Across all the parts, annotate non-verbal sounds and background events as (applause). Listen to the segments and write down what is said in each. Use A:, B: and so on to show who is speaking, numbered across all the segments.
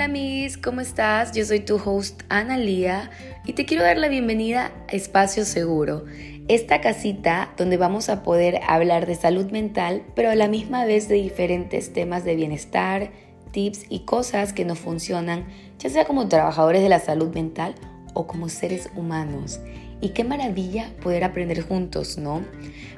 A: Hola amigos, ¿cómo estás? Yo soy tu host Ana Lía y te quiero dar la bienvenida a Espacio Seguro, esta casita donde vamos a poder hablar de salud mental, pero a la misma vez de diferentes temas de bienestar, tips y cosas que nos funcionan, ya sea como trabajadores de la salud mental o como seres humanos. Y qué maravilla poder aprender juntos, ¿no?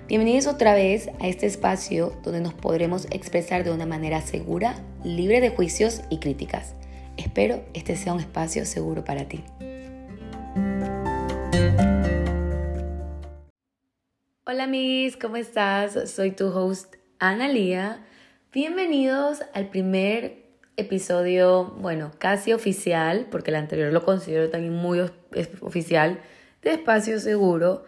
A: Bienvenidos otra vez a este espacio donde nos podremos expresar de una manera segura, libre de juicios y críticas. Espero este sea un espacio seguro para ti. Hola mis, ¿cómo estás? Soy tu host Ana Lía. Bienvenidos al primer episodio, bueno, casi oficial, porque el anterior lo considero también muy oficial, de Espacio Seguro.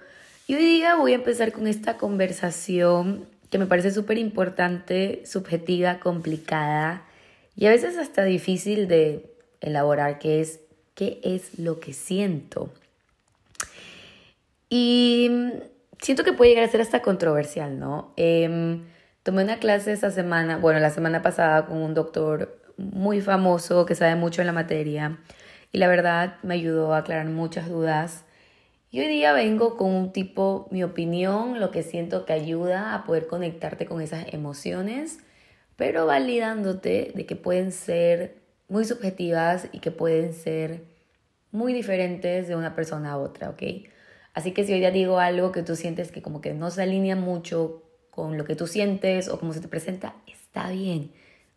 A: Y hoy día voy a empezar con esta conversación que me parece súper importante, subjetiva, complicada y a veces hasta difícil de elaborar, que es qué es lo que siento. Y siento que puede llegar a ser hasta controversial, ¿no? Em, tomé una clase esa semana, bueno, la semana pasada con un doctor muy famoso que sabe mucho en la materia y la verdad me ayudó a aclarar muchas dudas y hoy día vengo con un tipo, mi opinión, lo que siento que ayuda a poder conectarte con esas emociones, pero validándote de que pueden ser muy subjetivas y que pueden ser muy diferentes de una persona a otra, ¿ok? Así que si hoy día digo algo que tú sientes que como que no se alinea mucho con lo que tú sientes o cómo se te presenta, está bien,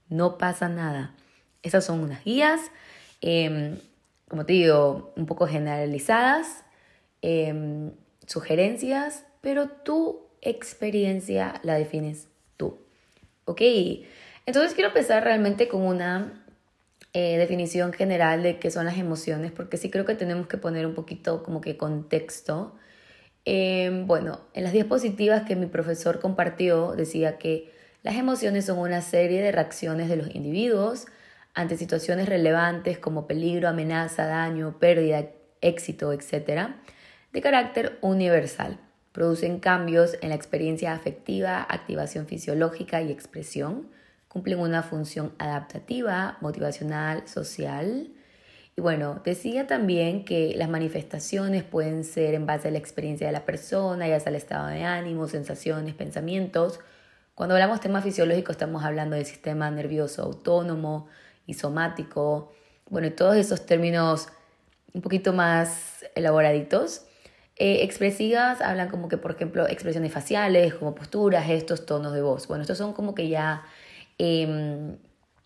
A: no pasa nada. Esas son unas guías, em, como te digo, un poco generalizadas Em, sugerencias, pero tu experiencia la defines. ¿Ok? Entonces quiero empezar realmente con una eh, definición general de qué son las emociones, porque sí creo que tenemos que poner un poquito como que contexto. Em, bueno, en las diapositivas que mi profesor compartió decía que las emociones son una serie de reacciones de los individuos ante situaciones relevantes como peligro, amenaza, daño, pérdida, éxito, etc de carácter universal. Producen cambios en la experiencia afectiva, activación fisiológica y expresión. Cumplen una función adaptativa, motivacional, social. Y bueno, decía también que las manifestaciones pueden ser en base a la experiencia de la persona, ya sea el estado de ánimo, sensaciones, pensamientos. Cuando hablamos tema fisiológico estamos hablando del sistema nervioso autónomo y somático. Bueno, todos esos términos un poquito más elaboraditos. Eh, expresivas hablan como que, por ejemplo, expresiones faciales, como posturas, gestos, tonos de voz. Bueno, estos son como que ya em,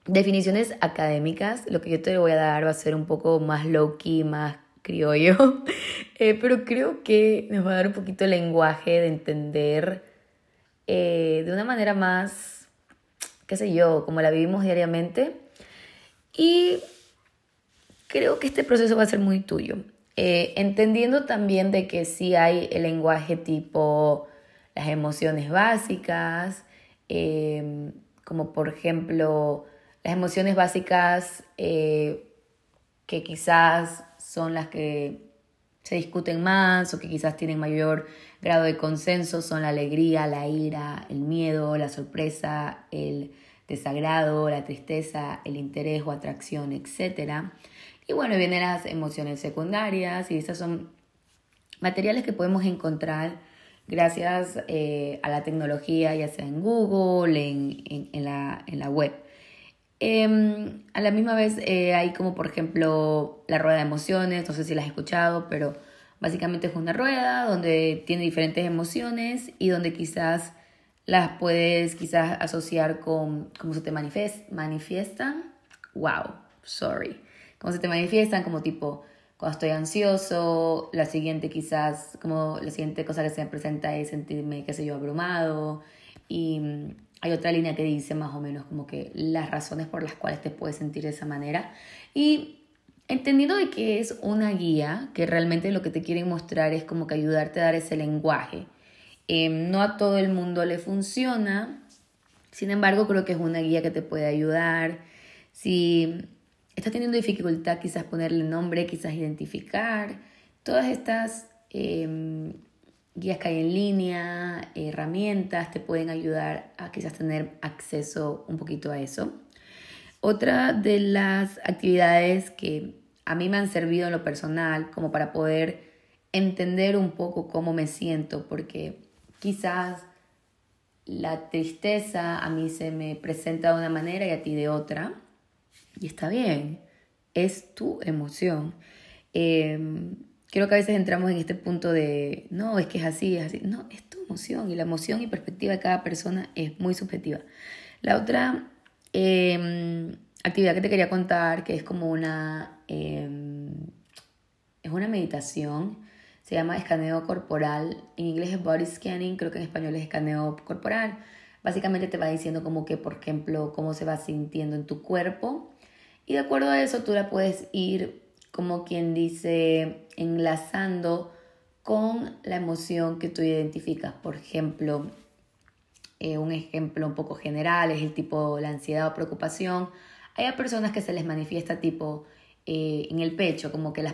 A: definiciones académicas. Lo que yo te voy a dar va a ser un poco más low-key, más criollo, (laughs) eh, pero creo que nos va a dar un poquito el lenguaje de entender eh, de una manera más, qué sé yo, como la vivimos diariamente. Y creo que este proceso va a ser muy tuyo. Eh, entendiendo también de que sí hay el lenguaje tipo las emociones básicas, em, como por ejemplo las emociones básicas eh, que quizás son las que se discuten más o que quizás tienen mayor grado de consenso son la alegría, la ira, el miedo, la sorpresa, el desagrado, la tristeza, el interés o atracción, etc. Y bueno, vienen las emociones secundarias y esas son materiales que podemos encontrar gracias eh, a la tecnología, ya sea en Google, en, en, la, en la, web. Em, a la misma vez eh, hay como por ejemplo la rueda de emociones, no sé si las has escuchado, pero básicamente es una rueda donde tiene diferentes emociones y donde quizás las puedes quizás asociar con cómo se te manifiestan. Wow, sorry cómo se te manifiestan, como tipo, cuando estoy ansioso, la siguiente quizás, como la siguiente cosa que se me presenta es sentirme, qué sé yo, abrumado. Y mm, hay otra línea que dice más o menos como que las razones por las cuales te puedes sentir de esa manera. Y entendiendo de que es una guía, que realmente lo que te quieren mostrar es como que ayudarte a dar ese lenguaje. Em, no a todo el mundo le funciona, sin embargo creo que es una guía que te puede ayudar. Si estás teniendo dificultad quizás ponerle nombre, quizás identificar, todas estas em, guías que hay en línea, herramientas, te pueden ayudar a quizás tener acceso un poquito a eso. Otra de las actividades que a mí me han servido en lo personal como para poder entender un poco cómo me siento, porque quizás la tristeza a mí se me presenta de una manera y a ti de otra, y está bien, es tu emoción. Em, creo que a veces entramos en este punto de, no, es que es así, es así. No, es tu emoción y la emoción y perspectiva de cada persona es muy subjetiva. La otra em, actividad que te quería contar, que es como una, em, es una meditación, se llama escaneo corporal, en inglés es body scanning, creo que en español es escaneo corporal. Básicamente te va diciendo como que, por ejemplo, cómo se va sintiendo en tu cuerpo. Y de acuerdo a eso tú la puedes ir, como quien dice, enlazando con la emoción que tú identificas. Por ejemplo, eh, un ejemplo un poco general es el tipo la ansiedad o preocupación. Hay personas que se les manifiesta tipo eh, en el pecho, como que las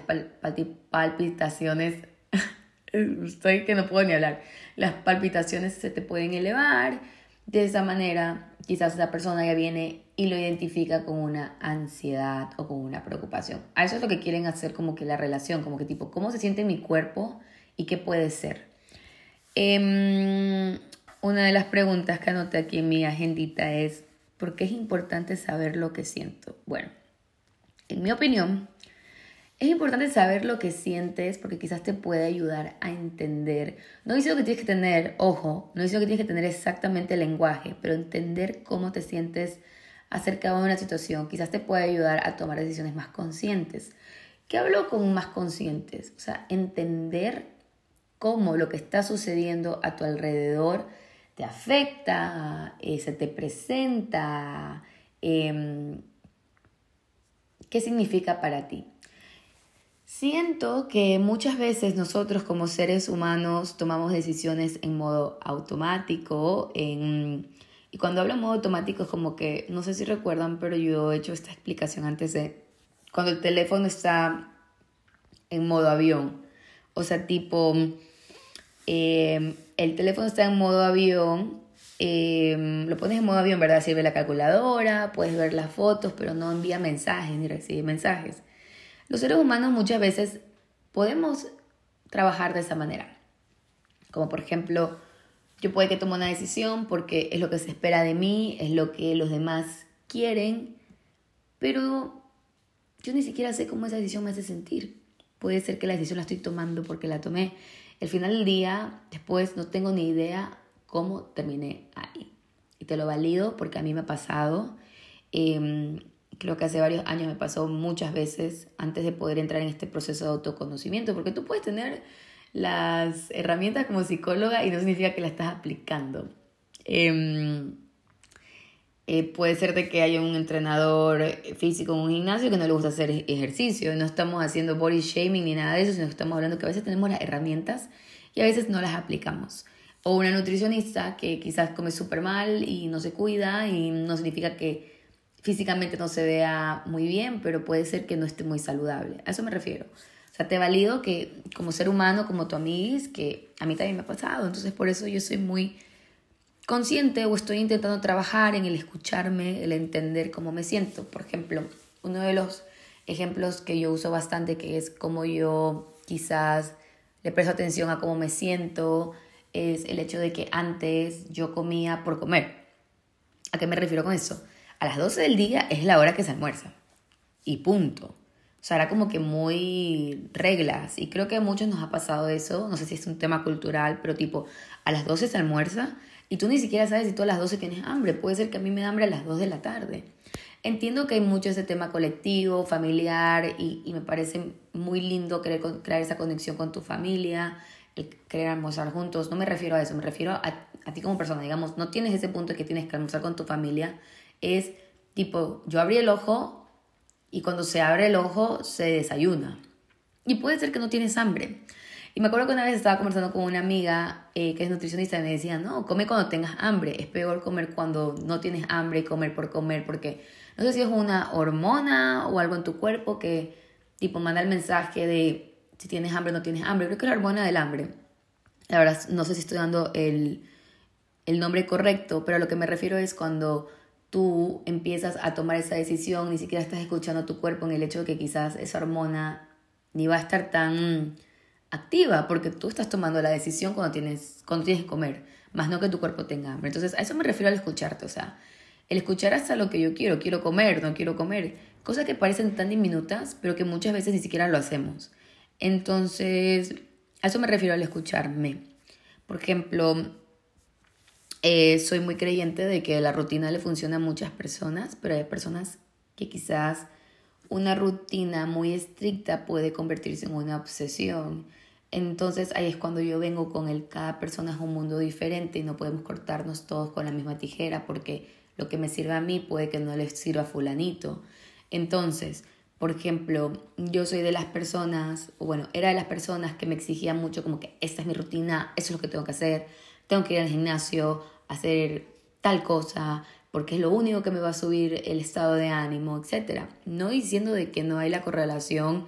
A: palpitaciones, (laughs) estoy que no puedo ni hablar, las palpitaciones se te pueden elevar. De esa manera, quizás esa persona ya viene y lo identifica con una ansiedad o con una preocupación. A eso es lo que quieren hacer como que la relación, como que tipo, ¿cómo se siente mi cuerpo y qué puede ser? Em, una de las preguntas que anoté aquí en mi agendita es, ¿por qué es importante saber lo que siento? Bueno, en mi opinión, es importante saber lo que sientes porque quizás te puede ayudar a entender. No dice que tienes que tener, ojo, no dice que tienes que tener exactamente el lenguaje, pero entender cómo te sientes acerca de una situación quizás te puede ayudar a tomar decisiones más conscientes. ¿Qué hablo con más conscientes? O sea, entender cómo lo que está sucediendo a tu alrededor te afecta, eh, se te presenta, em, qué significa para ti. Siento que muchas veces nosotros como seres humanos tomamos decisiones en modo automático, en... y cuando hablo en modo automático es como que, no sé si recuerdan, pero yo he hecho esta explicación antes de cuando el teléfono está en modo avión, o sea, tipo, em, el teléfono está en modo avión, em, lo pones en modo avión, ¿verdad? Sirve la calculadora, puedes ver las fotos, pero no envía mensajes ni recibe mensajes. Los seres humanos muchas veces podemos trabajar de esa manera. Como por ejemplo, yo puede que tome una decisión porque es lo que se espera de mí, es lo que los demás quieren, pero yo ni siquiera sé cómo esa decisión me hace sentir. Puede ser que la decisión la estoy tomando porque la tomé el final del día, después no tengo ni idea cómo terminé ahí. Y te lo valido porque a mí me ha pasado. Em, creo que hace varios años me pasó muchas veces antes de poder entrar en este proceso de autoconocimiento, porque tú puedes tener las herramientas como psicóloga y no significa que la estás aplicando. Em, eh, puede ser de que haya un entrenador físico en un gimnasio que no le gusta hacer ejercicio. No estamos haciendo body shaming ni nada de eso, sino que estamos hablando que a veces tenemos las herramientas y a veces no las aplicamos. O una nutricionista que quizás come súper mal y no se cuida y no significa que físicamente no se vea muy bien, pero puede ser que no esté muy saludable. A eso me refiero. O sea, te valido que como ser humano, como tu amigo, que a mí también me ha pasado. Entonces por eso yo soy muy consciente o estoy intentando trabajar en el escucharme, el entender cómo me siento. Por ejemplo, uno de los ejemplos que yo uso bastante, que es como yo quizás le presto atención a cómo me siento, es el hecho de que antes yo comía por comer. ¿A qué me refiero con eso? A las 12 del día es la hora que se almuerza. Y punto. O sea, era como que muy reglas. Y creo que a muchos nos ha pasado eso. No sé si es un tema cultural, pero tipo, a las 12 se almuerza y tú ni siquiera sabes si tú a las 12 tienes hambre. Puede ser que a mí me da hambre a las 2 de la tarde. Entiendo que hay mucho ese tema colectivo, familiar, y, me parece muy lindo crear esa conexión con tu familia, el querer almorzar juntos. No me refiero a eso, me refiero a, a ti como persona. Digamos, no tienes ese punto de que tienes que almorzar con tu familia. Es tipo, yo abrí el ojo y cuando se abre el ojo se desayuna. Y puede ser que no tienes hambre. Y me acuerdo que una vez estaba conversando con una amiga eh, que es nutricionista y me decía, no, come cuando tengas hambre. Es peor comer cuando no tienes hambre y comer por comer, porque no sé si es una hormona o algo en tu cuerpo que tipo manda el mensaje de si tienes hambre no tienes hambre. Creo que es la hormona del hambre. La verdad, no sé si estoy dando el, el nombre correcto, pero a lo que me refiero es cuando tú empiezas a tomar esa decisión, ni siquiera estás escuchando tu cuerpo en el hecho de que quizás esa hormona ni va a estar tan activa, porque tú estás tomando la decisión cuando tienes, cuando tienes que comer, más no que tu cuerpo tenga hambre. Entonces, a eso me refiero al escucharte, o sea, el escuchar hasta lo que yo quiero, quiero comer, no quiero comer, cosas que parecen tan diminutas, pero que muchas veces ni siquiera lo hacemos. Entonces, a eso me refiero al escucharme. Por ejemplo, eh, soy muy creyente de que la rutina le funciona a muchas personas, pero hay personas que quizás una rutina muy estricta puede convertirse en una obsesión. Entonces ahí es cuando yo vengo con el cada persona es un mundo diferente y no podemos cortarnos todos con la misma tijera porque lo que me sirve a mí puede que no le sirva a fulanito. Entonces, por ejemplo, yo soy de las personas, bueno, era de las personas que me exigían mucho como que esta es mi rutina, eso es lo que tengo que hacer, tengo que ir al gimnasio, hacer tal cosa, porque es lo único que me va a subir el estado de ánimo, etc. No diciendo de que no hay la correlación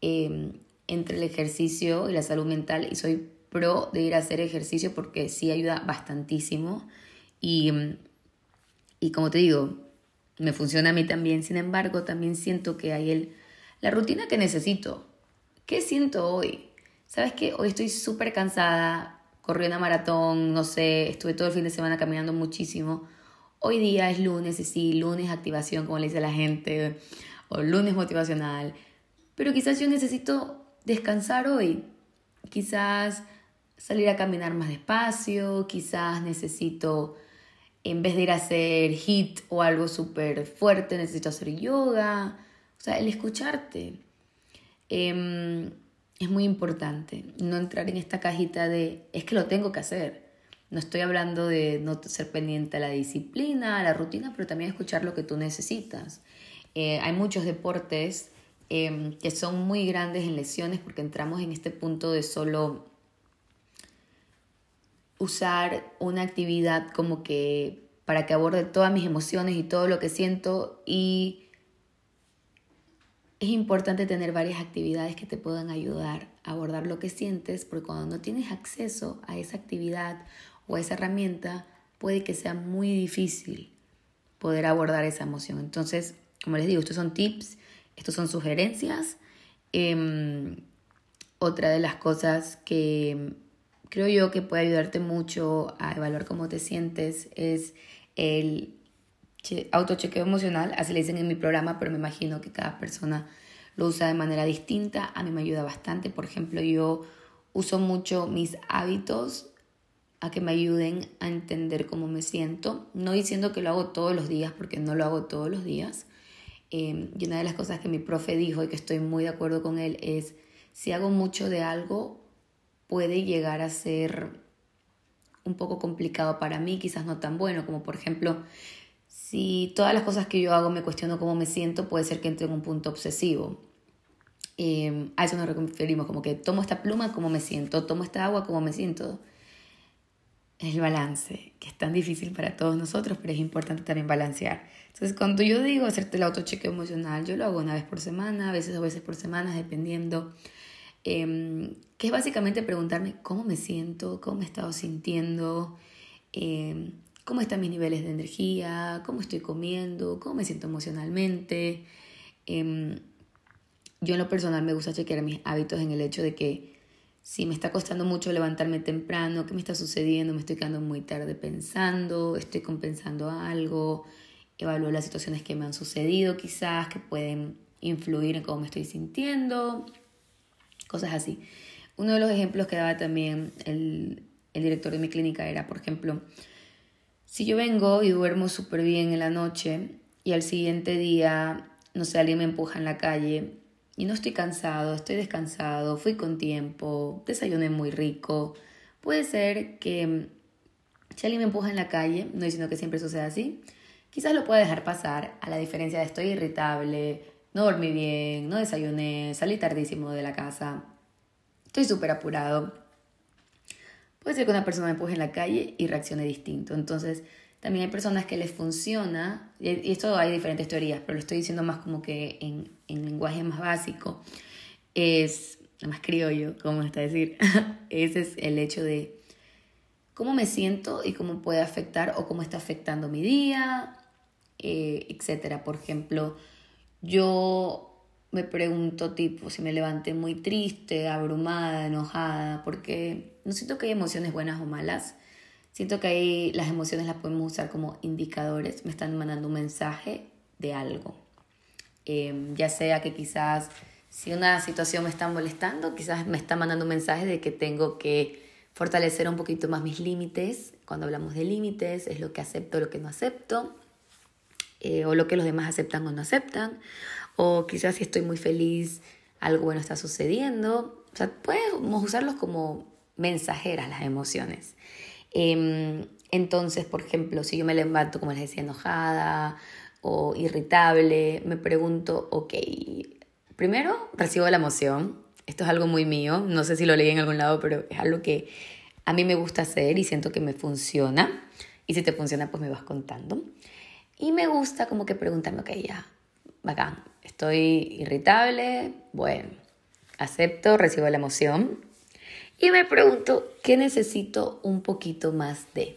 A: em, entre el ejercicio y la salud mental, y soy pro de ir a hacer ejercicio porque sí ayuda bastantísimo. Y, y como te digo, me funciona a mí también. Sin embargo, también siento que hay el, la rutina que necesito. ¿Qué siento hoy? ¿Sabes qué? Hoy estoy súper cansada, corrí una maratón, no sé, estuve todo el fin de semana caminando muchísimo. Hoy día es lunes, y sí, lunes activación, como le dice la gente, o lunes motivacional. Pero quizás yo necesito descansar hoy. Quizás salir a caminar más despacio, quizás necesito en vez de ir a hacer hit o algo súper fuerte, necesito hacer yoga. O sea, el escucharte em, es muy importante. No entrar en esta cajita de es que lo tengo que hacer. No estoy hablando de no ser pendiente a la disciplina, a la rutina, pero también escuchar lo que tú necesitas. Eh, hay muchos deportes em, que son muy grandes en lesiones porque entramos en este punto de solo usar una actividad como que para que aborde todas mis emociones y todo lo que siento y es importante tener varias actividades que te puedan ayudar a abordar lo que sientes porque cuando no tienes acceso a esa actividad o a esa herramienta puede que sea muy difícil poder abordar esa emoción. Entonces, como les digo, estos son tips, estos son sugerencias. Em, otra de las cosas que creo yo que puede ayudarte mucho a evaluar cómo te sientes es el autochequeo emocional, así le dicen en mi programa, pero me imagino que cada persona lo usa de manera distinta. A mí me ayuda bastante. Por ejemplo, yo uso mucho mis hábitos a que me ayuden a entender cómo me siento. No diciendo que lo hago todos los días, porque no lo hago todos los días. Eh, y una de las cosas que mi profe dijo y que estoy muy de acuerdo con él es, si hago mucho de algo, puede llegar a ser un poco complicado para mí, quizás no tan bueno, como por ejemplo, si todas las cosas que yo hago me cuestiono cómo me siento, puede ser que entre en un punto obsesivo. Em, a eso nos referimos, como que tomo esta pluma, cómo me siento, tomo esta agua, cómo me siento. El balance, que es tan difícil para todos nosotros, pero es importante también balancear. Entonces, cuando yo digo hacerte el autochequeo emocional, yo lo hago una vez por semana, a veces dos veces por semana, dependiendo Em, que es básicamente preguntarme cómo me siento, cómo me he estado sintiendo, em, cómo están mis niveles de energía, cómo estoy comiendo, cómo me siento emocionalmente. Em, yo en lo personal me gusta chequear mis hábitos en el hecho de que si me está costando mucho levantarme temprano, qué me está sucediendo, me estoy quedando muy tarde pensando, estoy compensando algo, evalúo las situaciones que me han sucedido quizás, que pueden influir en cómo me estoy sintiendo, cosas así. Uno de los ejemplos que daba también el, director de mi clínica era, por ejemplo, si yo vengo y duermo súper bien en la noche y al siguiente día, no sé, alguien me empuja en la calle y no estoy cansado, estoy descansado, fui con tiempo, desayuné muy rico, puede ser que si alguien me empuja en la calle, no diciendo que siempre suceda así, quizás lo pueda dejar pasar a la diferencia de estoy irritable, no dormí bien, no desayuné, salí tardísimo de la casa, estoy súper apurado. Puede ser que una persona me empuje en la calle y reaccione distinto. Entonces, también hay personas que les funciona, y esto hay diferentes teorías, pero lo estoy diciendo más como que en, en lenguaje más básico, es, más criollo, como está decir, (laughs) ese es el hecho de cómo me siento y cómo puede afectar o cómo está afectando mi día, eh, etcétera. Por ejemplo, yo me pregunto tipo si me levanté muy triste, abrumada, enojada, porque no siento que hay emociones buenas o malas. Siento que ahí las emociones las podemos usar como indicadores, me están mandando un mensaje de algo. Em, ya sea que quizás si una situación me está molestando, quizás me está mandando un mensaje de que tengo que fortalecer un poquito más mis límites. Cuando hablamos de límites, es lo que acepto, lo que no acepto, eh, o lo que los demás aceptan o no aceptan, o quizás si estoy muy feliz, algo bueno está sucediendo. O sea, podemos usarlos como mensajeras las emociones. Em, entonces, por ejemplo, si yo me levanto, como les decía, enojada o irritable, me pregunto, ok, primero recibo la emoción, esto es algo muy mío, no sé si lo leí en algún lado, pero es algo que a mí me gusta hacer y siento que me funciona. Y si te funciona, pues me vas contando. Y me gusta como que preguntarme, ok, ya, bacán, estoy irritable, bueno, acepto, recibo la emoción. Y me pregunto, ¿qué necesito un poquito más de?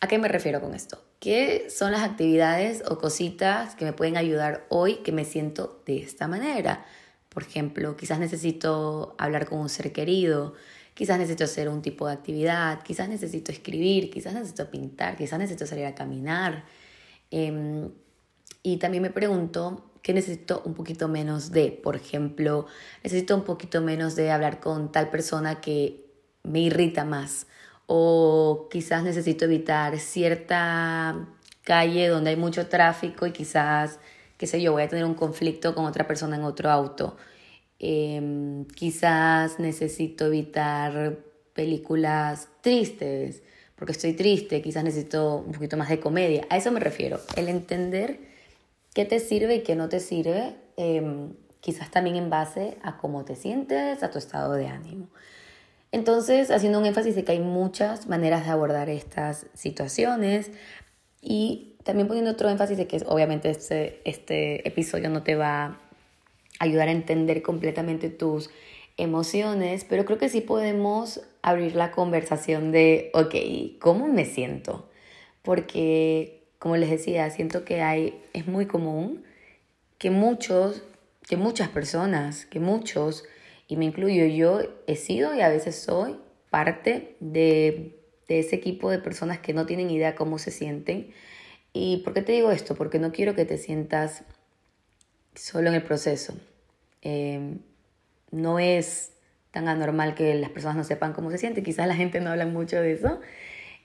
A: ¿A qué me refiero con esto? ¿Qué son las actividades o cositas que me pueden ayudar hoy que me siento de esta manera? Por ejemplo, quizás necesito hablar con un ser querido, quizás necesito hacer un tipo de actividad, quizás necesito escribir, quizás necesito pintar, quizás necesito salir a caminar. Em, y también me pregunto qué necesito un poquito menos de. Por ejemplo, necesito un poquito menos de hablar con tal persona que me irrita más o quizás necesito evitar cierta calle donde hay mucho tráfico y quizás, qué sé yo, voy a tener un conflicto con otra persona en otro auto. Em, quizás necesito evitar películas tristes porque estoy triste, quizás necesito un poquito más de comedia. A eso me refiero, el entender qué te sirve y qué no te sirve, em, quizás también en base a cómo te sientes, a tu estado de ánimo. Entonces, haciendo un énfasis de que hay muchas maneras de abordar estas situaciones y también poniendo otro énfasis de que obviamente este, este episodio no te va a ayudar a entender completamente tus emociones, pero creo que sí podemos abrir la conversación de, ok, ¿cómo me siento? Porque, como les decía, siento que hay, es muy común que muchos, que muchas personas, que muchos y me incluyo yo, he sido y a veces soy parte de, de ese equipo de personas que no tienen idea cómo se sienten. ¿Y por qué te digo esto? Porque no quiero que te sientas solo en el proceso. Em, no es tan anormal que las personas no sepan cómo se sienten. Quizás la gente no habla mucho de eso.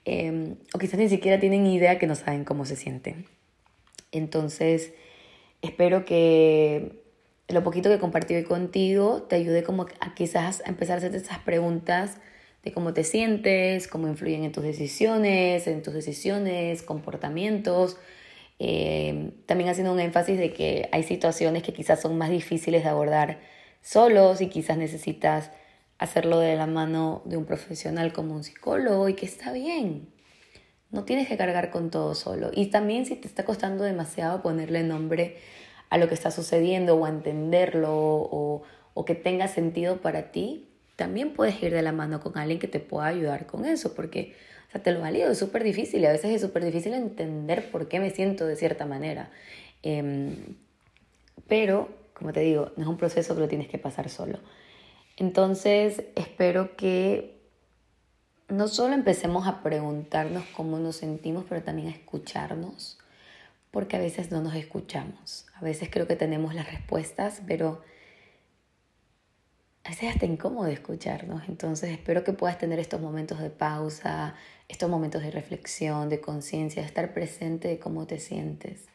A: Em, o quizás ni siquiera tienen idea que no saben cómo se sienten. Entonces, espero que lo poquito que compartí hoy contigo te ayude como a quizás a empezar a hacerte esas preguntas de cómo te sientes, cómo influyen en tus decisiones, en tus decisiones, comportamientos. Eh, también haciendo un énfasis de que hay situaciones que quizás son más difíciles de abordar solos y quizás necesitas hacerlo de la mano de un profesional como un psicólogo y que está bien. No tienes que cargar con todo solo. Y también si te está costando demasiado ponerle nombre a lo que está sucediendo o a entenderlo o, o que tenga sentido para ti, también puedes ir de la mano con alguien que te pueda ayudar con eso, porque o sea, te lo valido, es súper difícil y a veces es súper difícil entender por qué me siento de cierta manera. Em, pero, como te digo, no es un proceso que lo tienes que pasar solo. Entonces, espero que no solo empecemos a preguntarnos cómo nos sentimos, pero también a escucharnos porque a veces no nos escuchamos. A veces creo que tenemos las respuestas, pero a veces hasta incómodo escucharnos. Entonces espero que puedas tener estos momentos de pausa, estos momentos de reflexión, de conciencia, de estar presente de cómo te sientes.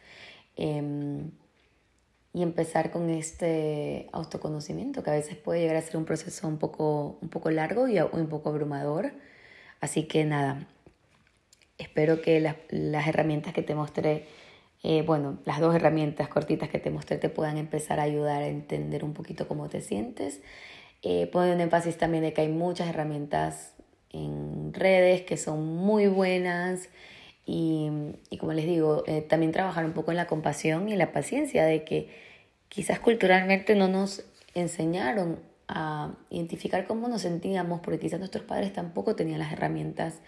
A: Em, y empezar con este autoconocimiento, que a veces puede llegar a ser un proceso un poco, un poco largo y un poco abrumador. Así que nada, espero que las, las herramientas que te mostré eh, bueno, las dos herramientas cortitas que te mostré te puedan empezar a ayudar a entender un poquito cómo te sientes. Eh, un énfasis también de que hay muchas herramientas en redes que son muy buenas y, y como les digo, eh, también trabajar un poco en la compasión y la paciencia de que quizás culturalmente no nos enseñaron a identificar cómo nos sentíamos porque quizás nuestros padres tampoco tenían las herramientas,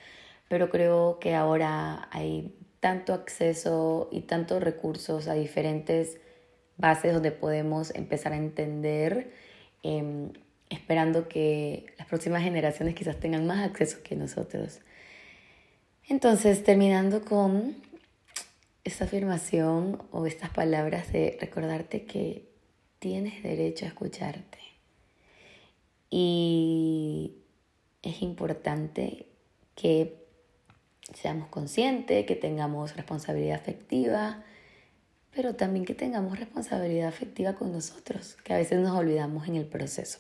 A: pero creo que ahora hay tanto acceso y tantos recursos a diferentes bases donde podemos empezar a entender, em, esperando que las próximas generaciones quizás tengan más acceso que nosotros. Entonces, terminando con esta afirmación o estas palabras de recordarte que tienes derecho a escucharte. Y es importante que seamos conscientes, que tengamos responsabilidad afectiva, pero también que tengamos responsabilidad afectiva con nosotros, que a veces nos olvidamos en el proceso.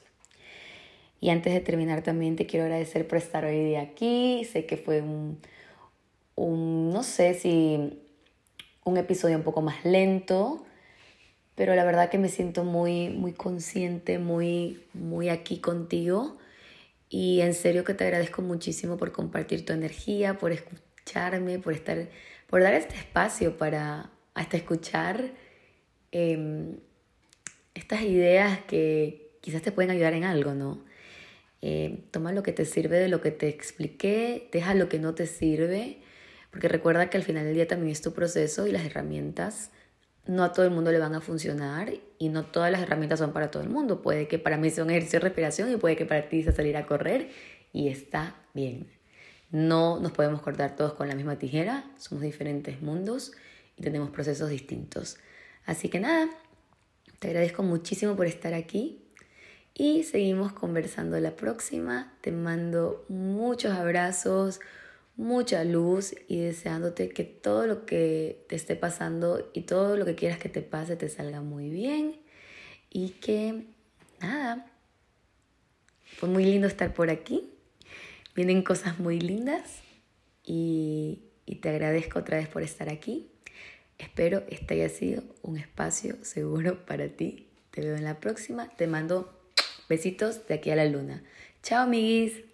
A: Y antes de terminar también te quiero agradecer por estar hoy día aquí. Sé que fue un, un no sé si un episodio un poco más lento, pero la verdad que me siento muy, muy consciente, muy, muy aquí contigo. Y en serio que te agradezco muchísimo por compartir tu energía, por escucharme, por estar, por dar este espacio para hasta escuchar em, estas ideas que quizás te pueden ayudar en algo, ¿no? Eh, toma lo que te sirve de lo que te expliqué, deja lo que no te sirve, porque recuerda que al final del día también es tu proceso y las herramientas no a todo el mundo le van a funcionar y no todas las herramientas son para todo el mundo. Puede que para mí sea un ejercicio de respiración y puede que para ti sea salir a correr y está bien. No nos podemos cortar todos con la misma tijera, somos diferentes mundos y tenemos procesos distintos. Así que nada, te agradezco muchísimo por estar aquí y seguimos conversando la próxima. Te mando muchos abrazos, mucha luz y deseándote que todo lo que te esté pasando y todo lo que quieras que te pase te salga muy bien y que nada, fue muy lindo estar por aquí. Vienen cosas muy lindas y, y te agradezco otra vez por estar aquí. Espero este haya sido un espacio seguro para ti. Te veo en la próxima. Te mando besitos de aquí a la luna. Chao, amiguis.